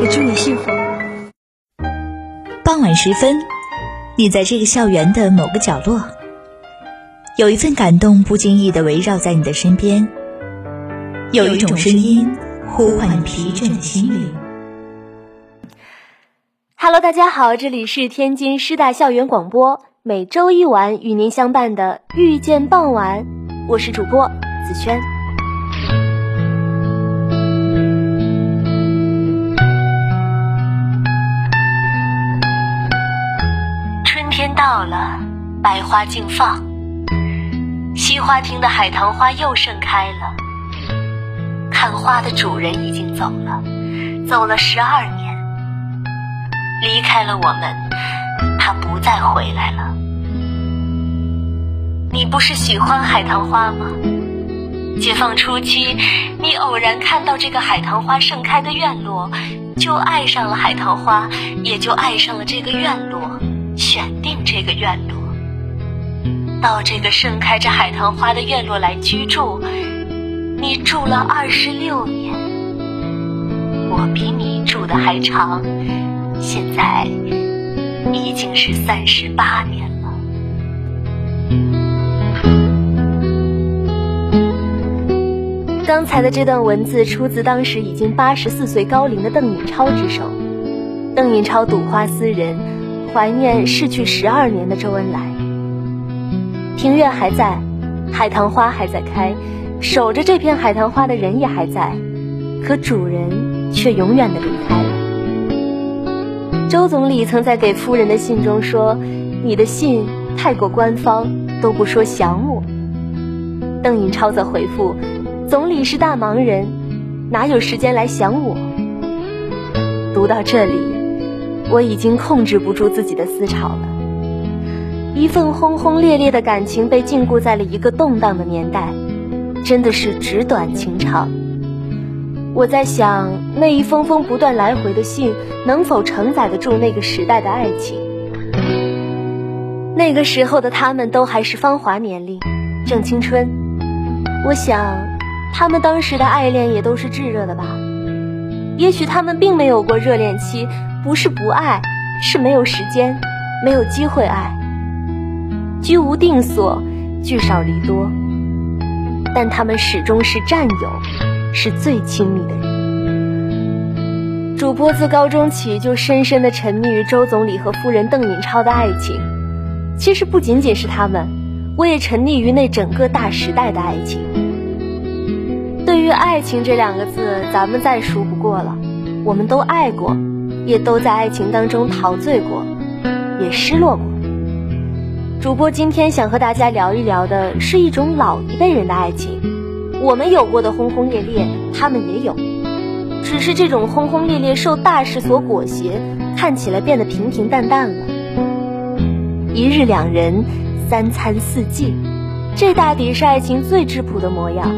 也祝你幸福。傍晚时分，你在这个校园的某个角落，有一份感动不经意的围绕在你的身边，有一种声音呼唤你疲倦的心灵。Hello，大家好，这里是天津师大校园广播，每周一晚与您相伴的遇见傍晚，我是主播子轩。百花竞放，西花厅的海棠花又盛开了。看花的主人已经走了，走了十二年，离开了我们，他不再回来了。你不是喜欢海棠花吗？解放初期，你偶然看到这个海棠花盛开的院落，就爱上了海棠花，也就爱上了这个院落。选定这个院落，到这个盛开着海棠花的院落来居住。你住了二十六年，我比你住的还长，现在已经是三十八年了。刚才的这段文字出自当时已经八十四岁高龄的邓颖超之手。邓颖超睹花思人。怀念逝去十二年的周恩来，庭院还在，海棠花还在开，守着这片海棠花的人也还在，可主人却永远的离开了。周总理曾在给夫人的信中说：“你的信太过官方，都不说想我。”邓颖超则回复：“总理是大忙人，哪有时间来想我？”读到这里。我已经控制不住自己的思潮了。一份轰轰烈烈的感情被禁锢在了一个动荡的年代，真的是纸短情长。我在想，那一封封不断来回的信，能否承载得住那个时代的爱情？那个时候的他们都还是芳华年龄，正青春。我想，他们当时的爱恋也都是炙热的吧？也许他们并没有过热恋期。不是不爱，是没有时间，没有机会爱。居无定所，聚少离多，但他们始终是战友，是最亲密的人。主播自高中起就深深的沉迷于周总理和夫人邓颖超的爱情。其实不仅仅是他们，我也沉溺于那整个大时代的爱情。对于爱情这两个字，咱们再熟不过了，我们都爱过。也都在爱情当中陶醉过，也失落过。主播今天想和大家聊一聊的是一种老一辈人的爱情。我们有过的轰轰烈烈，他们也有，只是这种轰轰烈烈受大事所裹挟，看起来变得平平淡淡了。一日两人，三餐四季，这大抵是爱情最质朴的模样。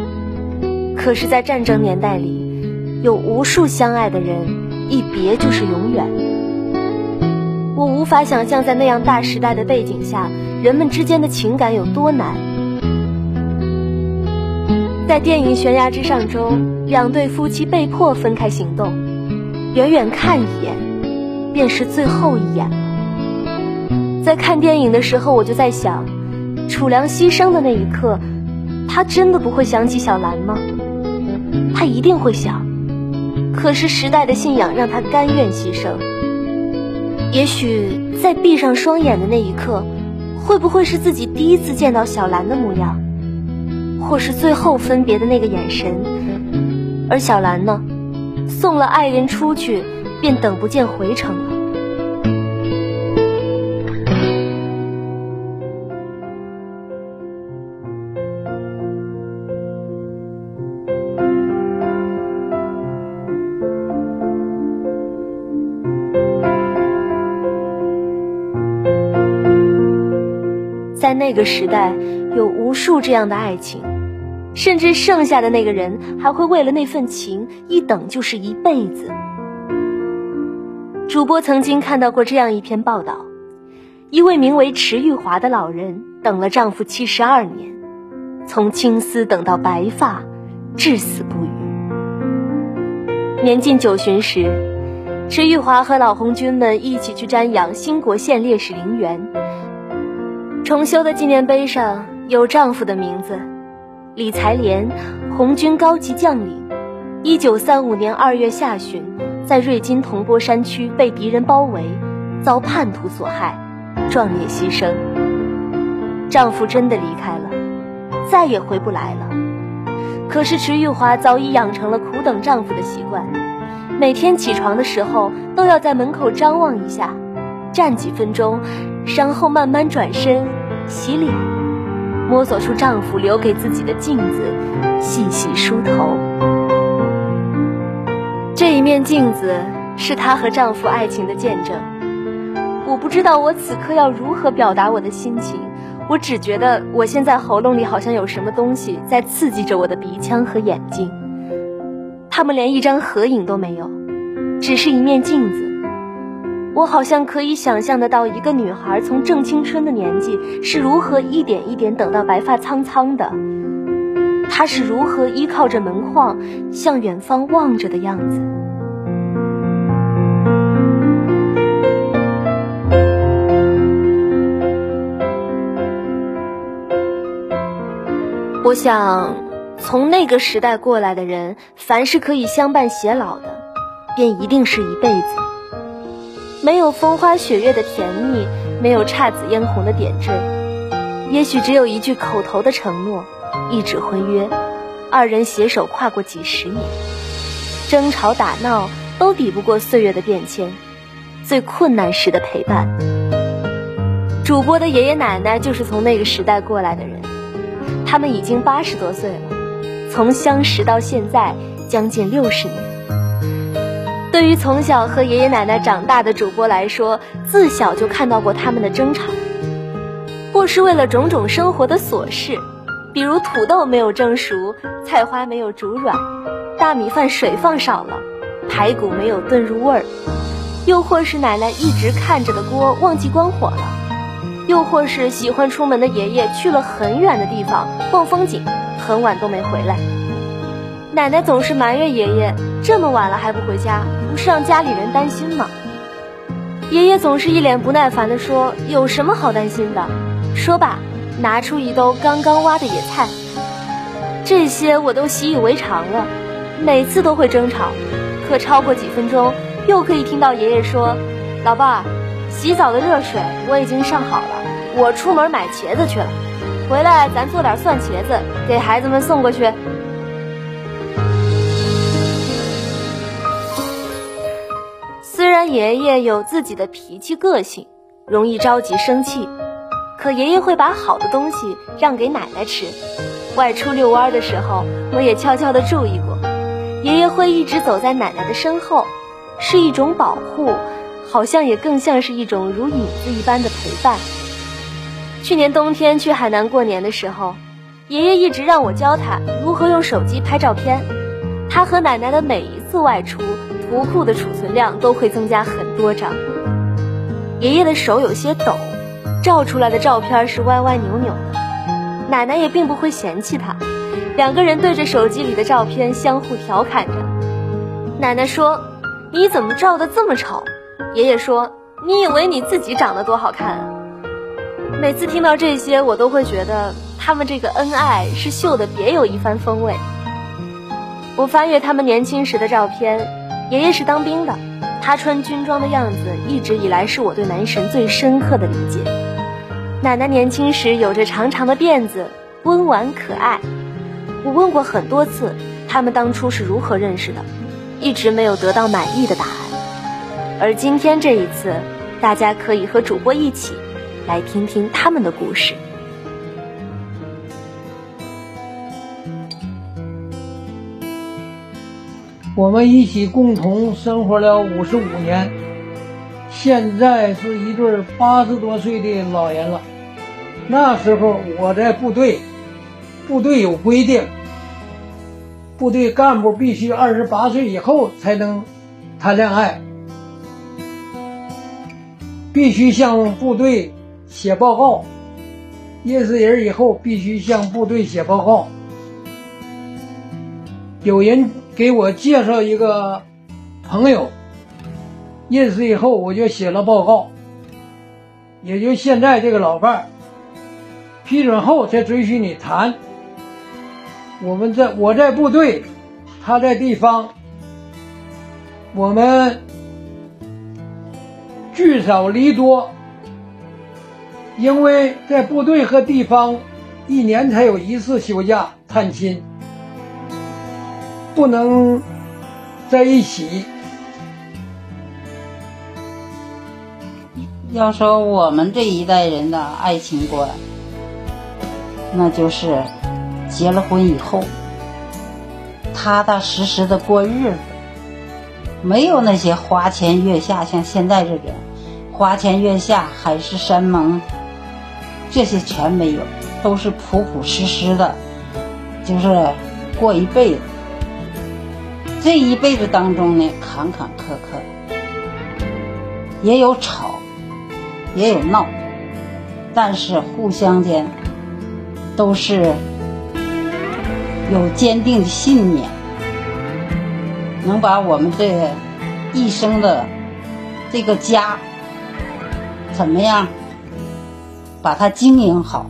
可是，在战争年代里，有无数相爱的人。一别就是永远。我无法想象，在那样大时代的背景下，人们之间的情感有多难。在电影《悬崖之上》中，两对夫妻被迫分开行动，远远看一眼，便是最后一眼了。在看电影的时候，我就在想，楚良牺牲的那一刻，他真的不会想起小兰吗？他一定会想。可是时代的信仰让他甘愿牺牲。也许在闭上双眼的那一刻，会不会是自己第一次见到小兰的模样，或是最后分别的那个眼神？而小兰呢，送了爱人出去，便等不见回程了。在那个时代，有无数这样的爱情，甚至剩下的那个人还会为了那份情一等就是一辈子。主播曾经看到过这样一篇报道：一位名为池玉华的老人等了丈夫七十二年，从青丝等到白发，至死不渝。年近九旬时，池玉华和老红军们一起去瞻仰兴国县烈士陵园。重修的纪念碑上有丈夫的名字：李才莲，红军高级将领。一九三五年二月下旬。在瑞金铜钵山区被敌人包围，遭叛徒所害，壮烈牺牲。丈夫真的离开了，再也回不来了。可是池玉华早已养成了苦等丈夫的习惯，每天起床的时候都要在门口张望一下，站几分钟，然后慢慢转身洗脸，摸索出丈夫留给自己的镜子，细细梳头。这一面镜子是她和丈夫爱情的见证。我不知道我此刻要如何表达我的心情，我只觉得我现在喉咙里好像有什么东西在刺激着我的鼻腔和眼睛。他们连一张合影都没有，只是一面镜子。我好像可以想象得到一个女孩从正青春的年纪是如何一点一点等到白发苍苍的，她是如何依靠着门框向远方望着的样子。我想，从那个时代过来的人，凡是可以相伴偕老的，便一定是一辈子。没有风花雪月的甜蜜，没有姹紫嫣红的点缀，也许只有一句口头的承诺，一纸婚约，二人携手跨过几十年，争吵打闹都抵不过岁月的变迁，最困难时的陪伴。主播的爷爷奶奶就是从那个时代过来的人。他们已经八十多岁了，从相识到现在将近六十年。对于从小和爷爷奶奶长大的主播来说，自小就看到过他们的争吵，或是为了种种生活的琐事，比如土豆没有蒸熟，菜花没有煮软，大米饭水放少了，排骨没有炖入味儿，又或是奶奶一直看着的锅忘记关火了。又或是喜欢出门的爷爷去了很远的地方逛风景，很晚都没回来。奶奶总是埋怨爷爷这么晚了还不回家，不是让家里人担心吗？爷爷总是一脸不耐烦地说：“有什么好担心的？”说罢，拿出一兜刚刚挖的野菜。这些我都习以为常了，每次都会争吵，可超过几分钟，又可以听到爷爷说：“老伴儿，洗澡的热水我已经上好了。”我出门买茄子去了，回来咱做点蒜茄子给孩子们送过去。爷爷有自己的脾气个性，容易着急生气，可爷爷会把好的东西让给奶奶吃。外出遛弯的时候，我也悄悄的注意过，爷爷会一直走在奶奶的身后，是一种保护，好像也更像是一种如影子一般的陪伴。去年冬天去海南过年的时候，爷爷一直让我教他如何用手机拍照片。他和奶奶的每一次外出，图库的储存量都会增加很多张。爷爷的手有些抖，照出来的照片是歪歪扭扭的。奶奶也并不会嫌弃他，两个人对着手机里的照片相互调侃着。奶奶说：“你怎么照的这么丑？”爷爷说：“你以为你自己长得多好看？”每次听到这些，我都会觉得他们这个恩爱是秀的别有一番风味。我翻阅他们年轻时的照片，爷爷是当兵的，他穿军装的样子一直以来是我对男神最深刻的理解。奶奶年轻时有着长长的辫子，温婉可爱。我问过很多次，他们当初是如何认识的，一直没有得到满意的答案。而今天这一次，大家可以和主播一起。来听听他们的故事。我们一起共同生活了五十五年，现在是一对八十多岁的老人了。那时候我在部队，部队有规定，部队干部必须二十八岁以后才能谈恋爱，必须向部队写报告，认识人以后必须向部队写报告。有人给我介绍一个朋友，认识以后我就写了报告，也就现在这个老伴儿。批准后才准许你谈。我们在我在部队，他在地方，我们聚少离多，因为在部队和地方一年才有一次休假探亲。不能在一起。要说我们这一代人的爱情观，那就是结了婚以后，踏踏实实的过日子，没有那些花前月下，像现在这种花前月下、海誓山盟，这些全没有，都是朴朴实实的，就是过一辈子。这一辈子当中呢，坎坎坷坷，也有吵，也有闹，但是互相间都是有坚定的信念，能把我们这一生的这个家怎么样把它经营好。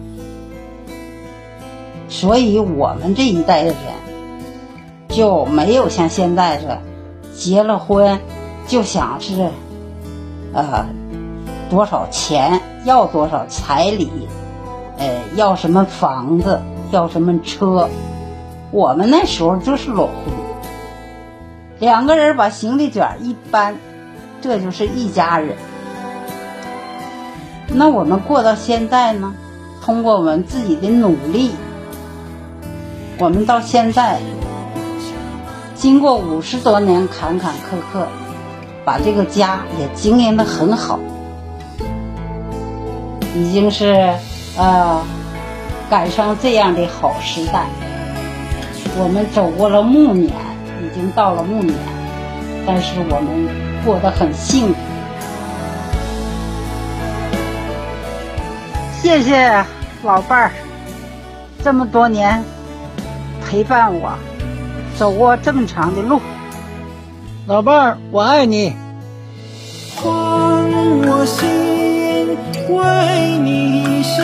所以我们这一代的人。就没有像现在这结了婚就想是，呃，多少钱要多少彩礼，呃，要什么房子，要什么车。我们那时候就是裸婚，两个人把行李卷一搬，这就是一家人。那我们过到现在呢？通过我们自己的努力，我们到现在。经过五十多年坎坎坷坷，把这个家也经营的很好，已经是呃赶上这样的好时代。我们走过了暮年，已经到了暮年，但是我们过得很幸福。谢谢老伴儿这么多年陪伴我。走过这么长的路，老伴儿，我爱你。换我心，为你心，